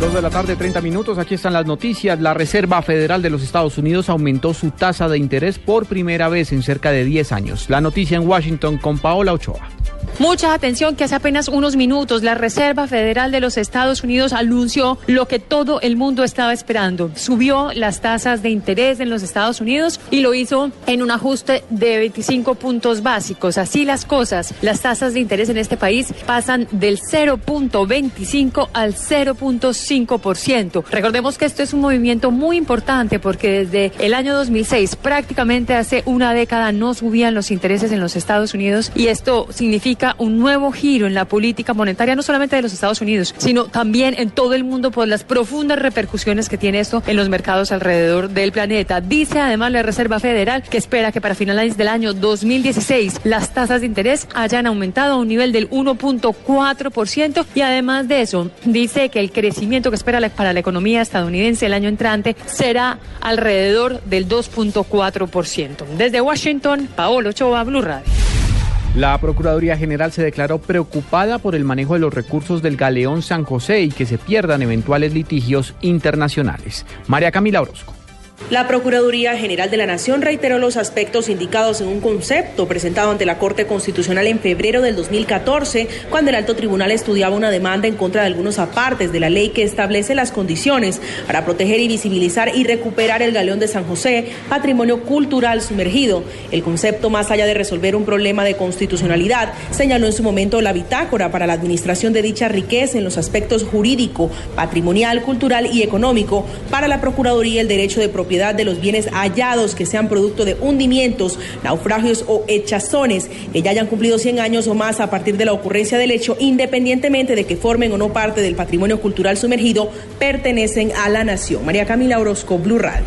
Dos de la tarde, 30 minutos. Aquí están las noticias. La Reserva Federal de los Estados Unidos aumentó su tasa de interés por primera vez en cerca de 10 años. La noticia en Washington con Paola Ochoa. Mucha atención que hace apenas unos minutos la Reserva Federal de los Estados Unidos anunció lo que todo el mundo estaba esperando. Subió las tasas de interés en los Estados Unidos y lo hizo en un ajuste de 25 puntos básicos. Así las cosas, las tasas de interés en este país pasan del 0.25 al 0.5%. Recordemos que esto es un movimiento muy importante porque desde el año 2006, prácticamente hace una década, no subían los intereses en los Estados Unidos y esto significa un nuevo giro en la política monetaria, no solamente de los Estados Unidos, sino también en todo el mundo por las profundas repercusiones que tiene esto en los mercados alrededor del planeta. Dice además la Reserva Federal que espera que para finales del año 2016 las tasas de interés hayan aumentado a un nivel del 1.4% y además de eso dice que el crecimiento que espera para la economía estadounidense el año entrante será alrededor del 2.4%. Desde Washington, Paolo Chova, Blue Radio. La Procuraduría General se declaró preocupada por el manejo de los recursos del galeón San José y que se pierdan eventuales litigios internacionales. María Camila Orozco. La Procuraduría General de la Nación reiteró los aspectos indicados en un concepto presentado ante la Corte Constitucional en febrero del 2014, cuando el alto tribunal estudiaba una demanda en contra de algunos apartes de la ley que establece las condiciones para proteger y visibilizar y recuperar el galeón de San José, patrimonio cultural sumergido. El concepto, más allá de resolver un problema de constitucionalidad, señaló en su momento la bitácora para la administración de dicha riqueza en los aspectos jurídico, patrimonial, cultural y económico para la Procuraduría el derecho de propiedad de los bienes hallados que sean producto de hundimientos, naufragios o hechazones que ya hayan cumplido 100 años o más a partir de la ocurrencia del hecho, independientemente de que formen o no parte del patrimonio cultural sumergido, pertenecen a la nación. María Camila Orozco, Blue Radio.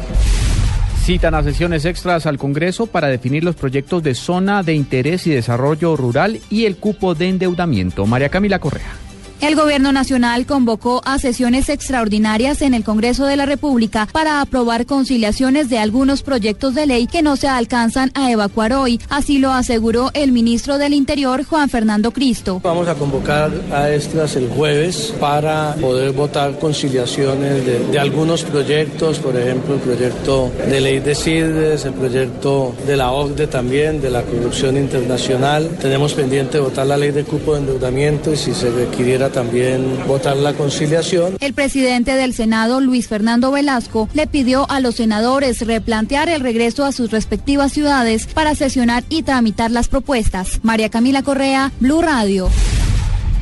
Citan a sesiones extras al Congreso para definir los proyectos de zona de interés y desarrollo rural y el cupo de endeudamiento. María Camila Correa. El Gobierno Nacional convocó a sesiones extraordinarias en el Congreso de la República para aprobar conciliaciones de algunos proyectos de ley que no se alcanzan a evacuar hoy. Así lo aseguró el ministro del Interior, Juan Fernando Cristo. Vamos a convocar a extras el jueves para poder votar conciliaciones de, algunos proyectos, por ejemplo, el proyecto de ley de CIDES, el proyecto de la OCDE también, de la corrupción internacional. Tenemos pendiente votar la ley de cupo de endeudamiento y si se requiriera también votar la conciliación. El presidente del Senado, Luis Fernando Velasco, le pidió a los senadores replantear el regreso a sus respectivas ciudades para sesionar y tramitar las propuestas. María Camila Correa, Blue Radio.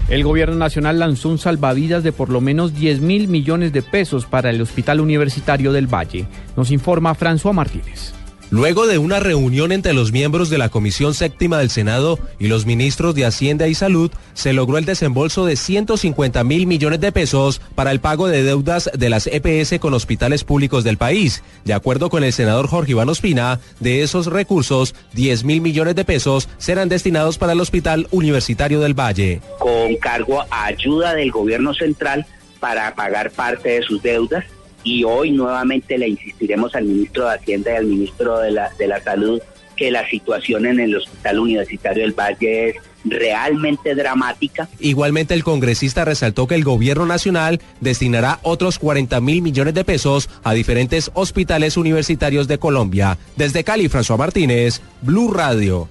El gobierno nacional lanzó un salvavidas de por lo menos 10 mil millones de pesos para el Hospital Universitario del Valle. Nos informa François Martínez. Luego de una reunión entre los miembros de la Comisión Séptima del Senado y los ministros de Hacienda y Salud, se logró el desembolso de 150 mil millones de pesos para el pago de deudas de las EPS con hospitales públicos del país. De acuerdo con el senador Jorge Iván Ospina, de esos recursos, 10 mil millones de pesos serán destinados para el Hospital Universitario del Valle. Con cargo a ayuda del gobierno central para pagar parte de sus deudas y hoy nuevamente le insistiremos al ministro de Hacienda y al ministro de la, de la Salud que la situación en el Hospital Universitario del Valle es realmente dramática. Igualmente el congresista resaltó que el gobierno nacional destinará otros 40 mil millones de pesos a diferentes hospitales universitarios de Colombia. Desde Cali, François Martínez, Blue Radio.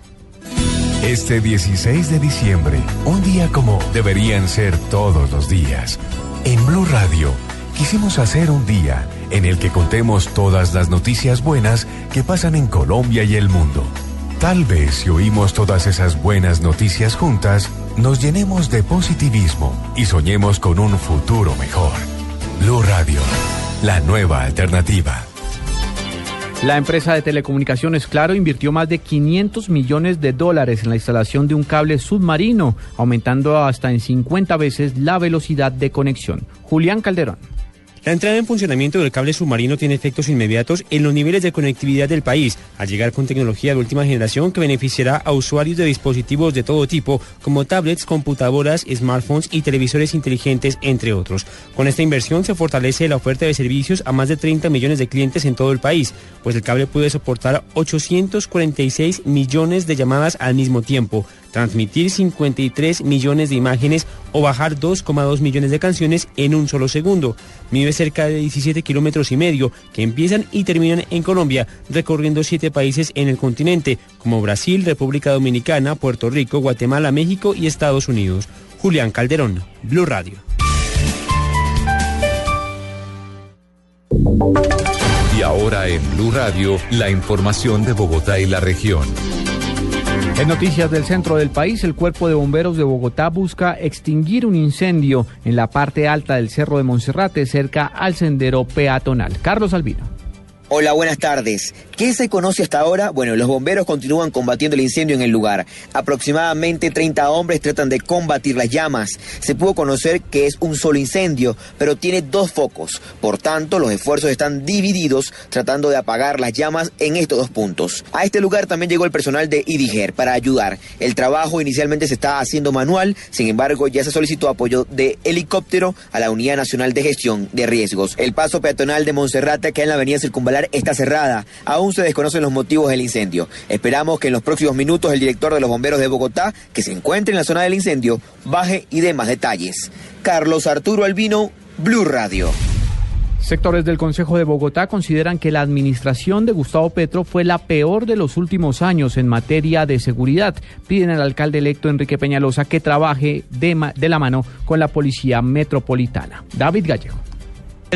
Este 16 de diciembre, un día como deberían ser todos los días, en Blue Radio quisimos hacer un día en el que contemos todas las noticias buenas que pasan en Colombia y el mundo. Tal vez si oímos todas esas buenas noticias juntas, nos llenemos de positivismo y soñemos con un futuro mejor. Blue Radio, la nueva alternativa. La empresa de telecomunicaciones Claro invirtió más de 500 millones de dólares en la instalación de un cable submarino, aumentando hasta en 50 veces la velocidad de conexión. Julián Calderón. La entrada en funcionamiento del cable submarino tiene efectos inmediatos en los niveles de conectividad del país, al llegar con tecnología de última generación que beneficiará a usuarios de dispositivos de todo tipo, como tablets, computadoras, smartphones y televisores inteligentes, entre otros. Con esta inversión se fortalece la oferta de servicios a más de 30 millones de clientes en todo el país, pues el cable puede soportar 846 millones de llamadas al mismo tiempo transmitir 53 millones de imágenes o bajar 2,2 millones de canciones en un solo segundo. Mide cerca de 17 kilómetros y medio que empiezan y terminan en Colombia, recorriendo siete países en el continente, como Brasil, República Dominicana, Puerto Rico, Guatemala, México y Estados Unidos. Julián Calderón, Blue Radio. Y ahora en Blue Radio, la información de Bogotá y la región. En noticias del centro del país, el Cuerpo de Bomberos de Bogotá busca extinguir un incendio en la parte alta del Cerro de Monserrate, cerca al sendero peatonal. Carlos Albino. Hola, buenas tardes. ¿Qué se conoce hasta ahora? Bueno, los bomberos continúan combatiendo el incendio en el lugar. Aproximadamente 30 hombres tratan de combatir las llamas. Se pudo conocer que es un solo incendio, pero tiene dos focos. Por tanto, los esfuerzos están divididos tratando de apagar las llamas en estos dos puntos. A este lugar también llegó el personal de IDIGER para ayudar. El trabajo inicialmente se está haciendo manual, sin embargo, ya se solicitó apoyo de helicóptero a la Unidad Nacional de Gestión de Riesgos. El paso peatonal de Monserrate, que en la avenida Circunvalar está cerrada. Aún se desconocen los motivos del incendio. Esperamos que en los próximos minutos el director de los bomberos de Bogotá, que se encuentre en la zona del incendio, baje y dé más detalles. Carlos Arturo Albino, Blue Radio. Sectores del Consejo de Bogotá consideran que la administración de Gustavo Petro fue la peor de los últimos años en materia de seguridad. Piden al alcalde electo Enrique Peñalosa que trabaje de, de la mano con la Policía Metropolitana. David Gallego.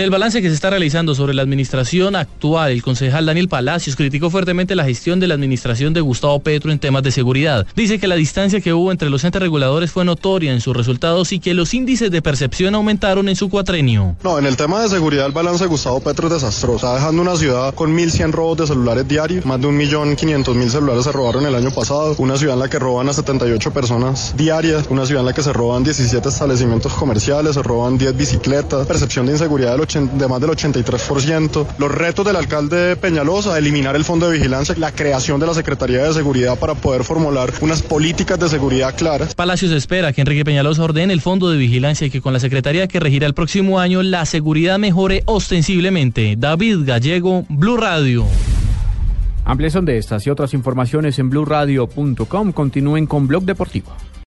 En el balance que se está realizando sobre la administración actual, el concejal Daniel Palacios criticó fuertemente la gestión de la administración de Gustavo Petro en temas de seguridad. Dice que la distancia que hubo entre los entes reguladores fue notoria en sus resultados y que los índices de percepción aumentaron en su cuatrenio. No, en el tema de seguridad el balance de Gustavo Petro es desastroso. Está dejando una ciudad con 1.100 robos de celulares diarios, más de 1.500.000 celulares se robaron el año pasado, una ciudad en la que roban a 78 personas diarias, una ciudad en la que se roban 17 establecimientos comerciales, se roban 10 bicicletas, percepción de inseguridad de más del 83%. Los retos del alcalde Peñalosa, eliminar el fondo de vigilancia, la creación de la Secretaría de Seguridad para poder formular unas políticas de seguridad claras. Palacios espera que Enrique Peñalosa ordene el fondo de vigilancia y que con la Secretaría que regirá el próximo año la seguridad mejore ostensiblemente. David Gallego, Blue Radio. Ampliación de estas y otras informaciones en blueradio.com. Continúen con Blog Deportivo.